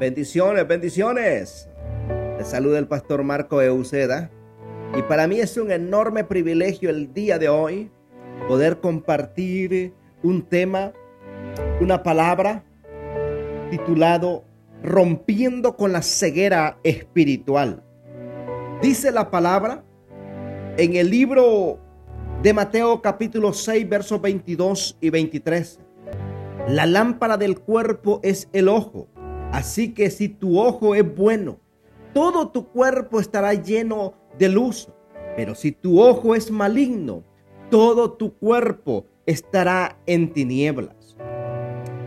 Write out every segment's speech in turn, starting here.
Bendiciones, bendiciones. Te saluda el pastor Marco Euceda. Y para mí es un enorme privilegio el día de hoy poder compartir un tema, una palabra titulado Rompiendo con la ceguera espiritual. Dice la palabra en el libro de Mateo capítulo 6 versos 22 y 23. La lámpara del cuerpo es el ojo. Así que si tu ojo es bueno, todo tu cuerpo estará lleno de luz. Pero si tu ojo es maligno, todo tu cuerpo estará en tinieblas.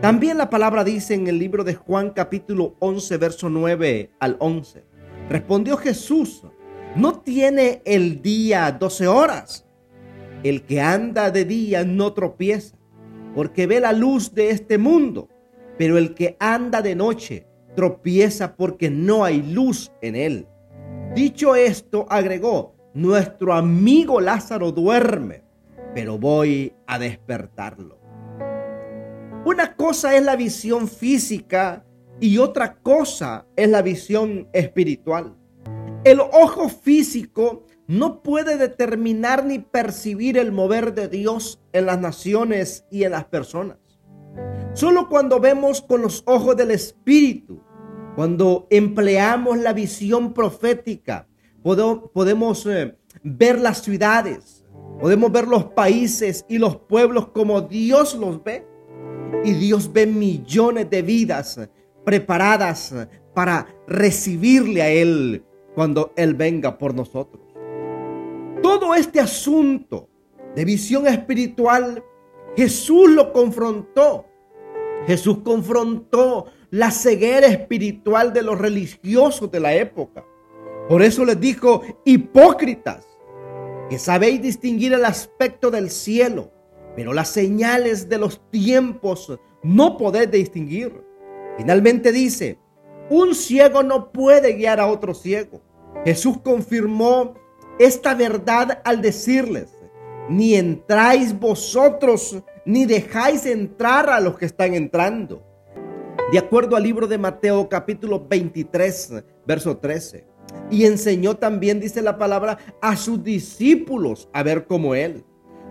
También la palabra dice en el libro de Juan capítulo 11, verso 9 al 11. Respondió Jesús, no tiene el día 12 horas. El que anda de día no tropieza, porque ve la luz de este mundo. Pero el que anda de noche tropieza porque no hay luz en él. Dicho esto, agregó, nuestro amigo Lázaro duerme, pero voy a despertarlo. Una cosa es la visión física y otra cosa es la visión espiritual. El ojo físico no puede determinar ni percibir el mover de Dios en las naciones y en las personas. Solo cuando vemos con los ojos del Espíritu, cuando empleamos la visión profética, podemos eh, ver las ciudades, podemos ver los países y los pueblos como Dios los ve. Y Dios ve millones de vidas preparadas para recibirle a Él cuando Él venga por nosotros. Todo este asunto de visión espiritual, Jesús lo confrontó Jesús confrontó la ceguera espiritual de los religiosos de la época. Por eso les dijo, hipócritas, que sabéis distinguir el aspecto del cielo, pero las señales de los tiempos no podéis distinguir. Finalmente dice, un ciego no puede guiar a otro ciego. Jesús confirmó esta verdad al decirles, ni entráis vosotros ni dejáis entrar a los que están entrando. De acuerdo al libro de Mateo capítulo 23, verso 13. Y enseñó también, dice la palabra, a sus discípulos a ver como él.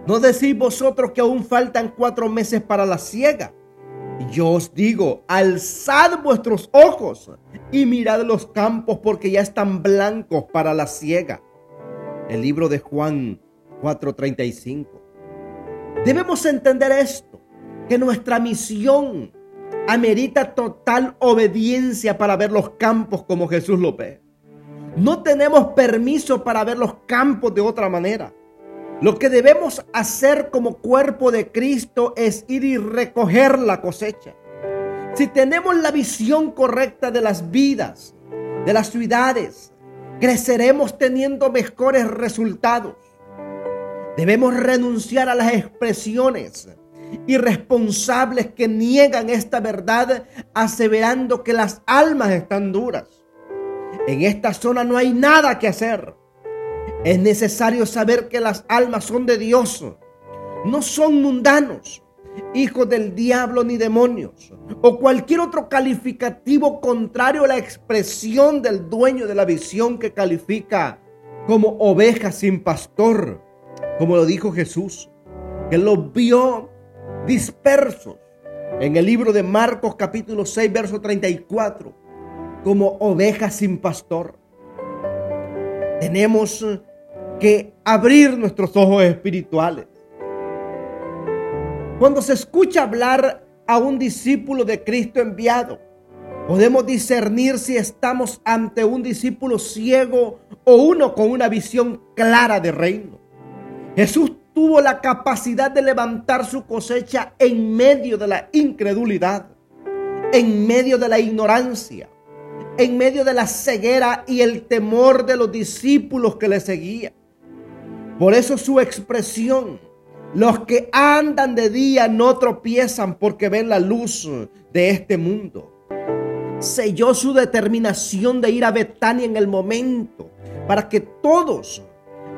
¿No decís vosotros que aún faltan cuatro meses para la siega? Yo os digo, alzad vuestros ojos y mirad los campos porque ya están blancos para la siega. El libro de Juan 4:35. Debemos entender esto, que nuestra misión amerita total obediencia para ver los campos como Jesús lo ve. No tenemos permiso para ver los campos de otra manera. Lo que debemos hacer como cuerpo de Cristo es ir y recoger la cosecha. Si tenemos la visión correcta de las vidas, de las ciudades, creceremos teniendo mejores resultados. Debemos renunciar a las expresiones irresponsables que niegan esta verdad aseverando que las almas están duras. En esta zona no hay nada que hacer. Es necesario saber que las almas son de Dios. No son mundanos, hijos del diablo ni demonios, o cualquier otro calificativo contrario a la expresión del dueño de la visión que califica como ovejas sin pastor como lo dijo Jesús, que los vio dispersos en el libro de Marcos capítulo 6, verso 34, como ovejas sin pastor. Tenemos que abrir nuestros ojos espirituales. Cuando se escucha hablar a un discípulo de Cristo enviado, podemos discernir si estamos ante un discípulo ciego o uno con una visión clara de reino. Jesús tuvo la capacidad de levantar su cosecha en medio de la incredulidad, en medio de la ignorancia, en medio de la ceguera y el temor de los discípulos que le seguían. Por eso su expresión, los que andan de día no tropiezan porque ven la luz de este mundo. Selló su determinación de ir a Betania en el momento para que todos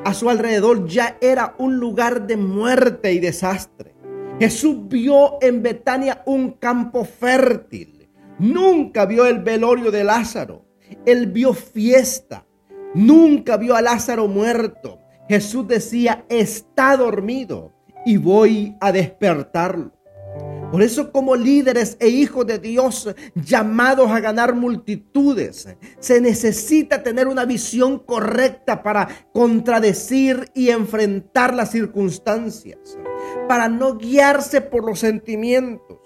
a su alrededor ya era un lugar de muerte y desastre. Jesús vio en Betania un campo fértil, nunca vio el velorio de Lázaro. Él vio fiesta. Nunca vio a Lázaro muerto. Jesús decía, está dormido y voy a despertarlo. Por eso como líderes e hijos de Dios llamados a ganar multitudes, se necesita tener una visión correcta para contradecir y enfrentar las circunstancias, para no guiarse por los sentimientos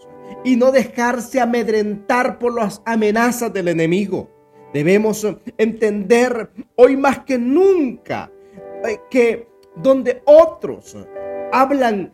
y no dejarse amedrentar por las amenazas del enemigo. Debemos entender hoy más que nunca eh, que donde otros hablan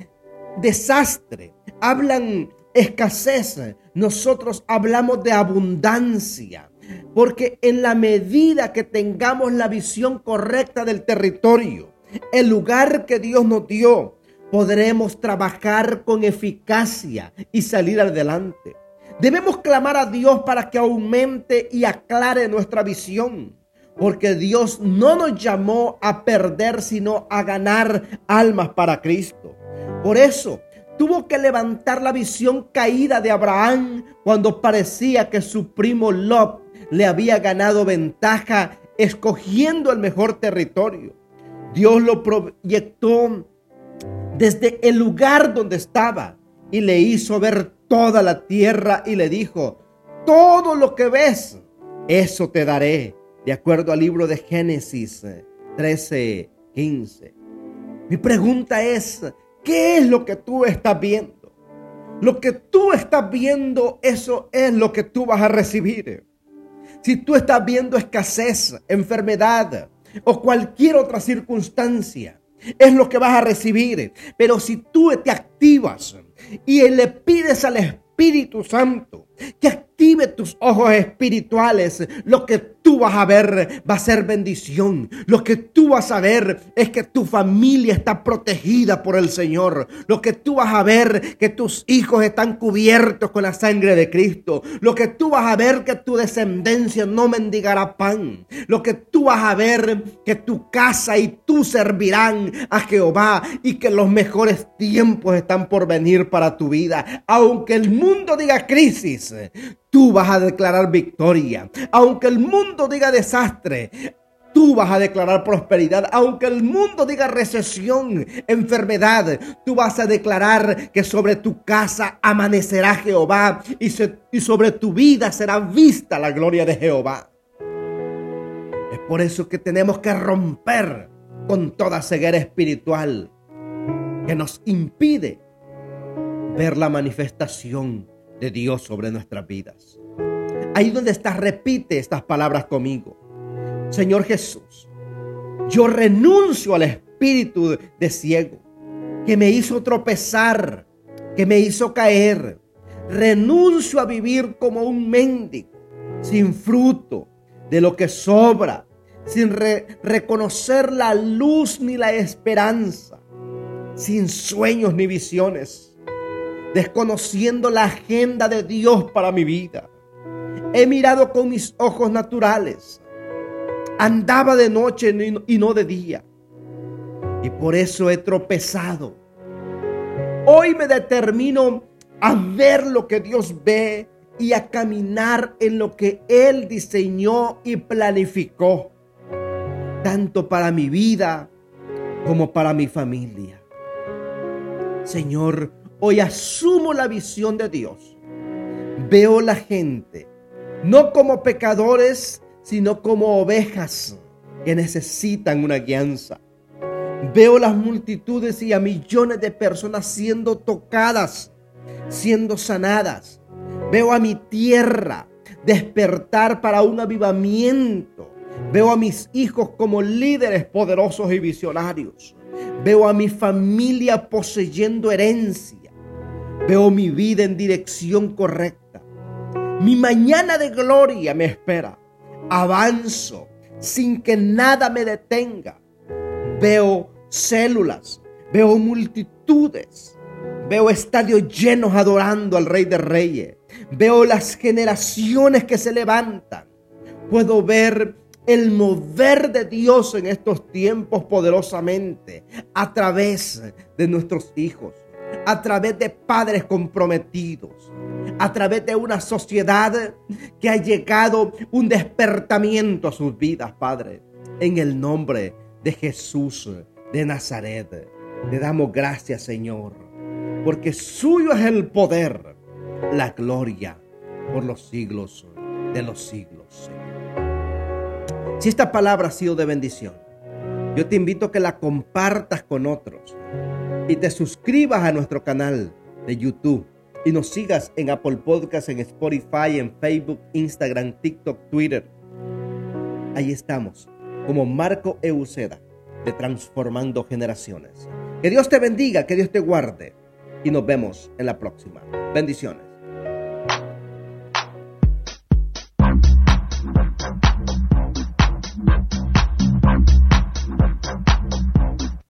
desastre, hablan escasez, nosotros hablamos de abundancia. Porque en la medida que tengamos la visión correcta del territorio, el lugar que Dios nos dio, podremos trabajar con eficacia y salir adelante. Debemos clamar a Dios para que aumente y aclare nuestra visión. Porque Dios no nos llamó a perder, sino a ganar almas para Cristo. Por eso tuvo que levantar la visión caída de Abraham cuando parecía que su primo Lot le había ganado ventaja escogiendo el mejor territorio. Dios lo proyectó desde el lugar donde estaba y le hizo ver toda la tierra y le dijo, todo lo que ves, eso te daré, de acuerdo al libro de Génesis 13, 15. Mi pregunta es, ¿Qué es lo que tú estás viendo? Lo que tú estás viendo, eso es lo que tú vas a recibir. Si tú estás viendo escasez, enfermedad o cualquier otra circunstancia, es lo que vas a recibir. Pero si tú te activas y le pides al Espíritu Santo que active tus ojos espirituales, lo que tú vas a ver va a ser bendición. Lo que tú vas a ver es que tu familia está protegida por el Señor. Lo que tú vas a ver que tus hijos están cubiertos con la sangre de Cristo. Lo que tú vas a ver que tu descendencia no mendigará pan. Lo que tú vas a ver que tu casa y tú servirán a Jehová y que los mejores tiempos están por venir para tu vida. Aunque el mundo diga crisis, tú vas a declarar victoria. Aunque el mundo diga desastre, tú vas a declarar prosperidad. Aunque el mundo diga recesión, enfermedad, tú vas a declarar que sobre tu casa amanecerá Jehová y, y sobre tu vida será vista la gloria de Jehová. Es por eso que tenemos que romper con toda ceguera espiritual que nos impide ver la manifestación de Dios sobre nuestras vidas. Ahí donde estás, repite estas palabras conmigo. Señor Jesús, yo renuncio al espíritu de ciego que me hizo tropezar, que me hizo caer. Renuncio a vivir como un mendigo, sin fruto de lo que sobra, sin reconocer la luz ni la esperanza, sin sueños ni visiones desconociendo la agenda de Dios para mi vida. He mirado con mis ojos naturales. Andaba de noche y no de día. Y por eso he tropezado. Hoy me determino a ver lo que Dios ve y a caminar en lo que Él diseñó y planificó, tanto para mi vida como para mi familia. Señor, Hoy asumo la visión de Dios. Veo la gente, no como pecadores, sino como ovejas que necesitan una guianza. Veo las multitudes y a millones de personas siendo tocadas, siendo sanadas. Veo a mi tierra despertar para un avivamiento. Veo a mis hijos como líderes poderosos y visionarios. Veo a mi familia poseyendo herencia. Veo mi vida en dirección correcta. Mi mañana de gloria me espera. Avanzo sin que nada me detenga. Veo células, veo multitudes, veo estadios llenos adorando al Rey de Reyes. Veo las generaciones que se levantan. Puedo ver el mover de Dios en estos tiempos poderosamente a través de nuestros hijos a través de padres comprometidos, a través de una sociedad que ha llegado un despertamiento a sus vidas, Padre. En el nombre de Jesús de Nazaret, le damos gracias, Señor, porque suyo es el poder, la gloria por los siglos de los siglos. Si esta palabra ha sido de bendición, yo te invito a que la compartas con otros y te suscribas a nuestro canal de YouTube y nos sigas en Apple Podcasts, en Spotify, en Facebook, Instagram, TikTok, Twitter. Ahí estamos, como Marco Euceda, de Transformando Generaciones. Que Dios te bendiga, que Dios te guarde y nos vemos en la próxima. Bendiciones.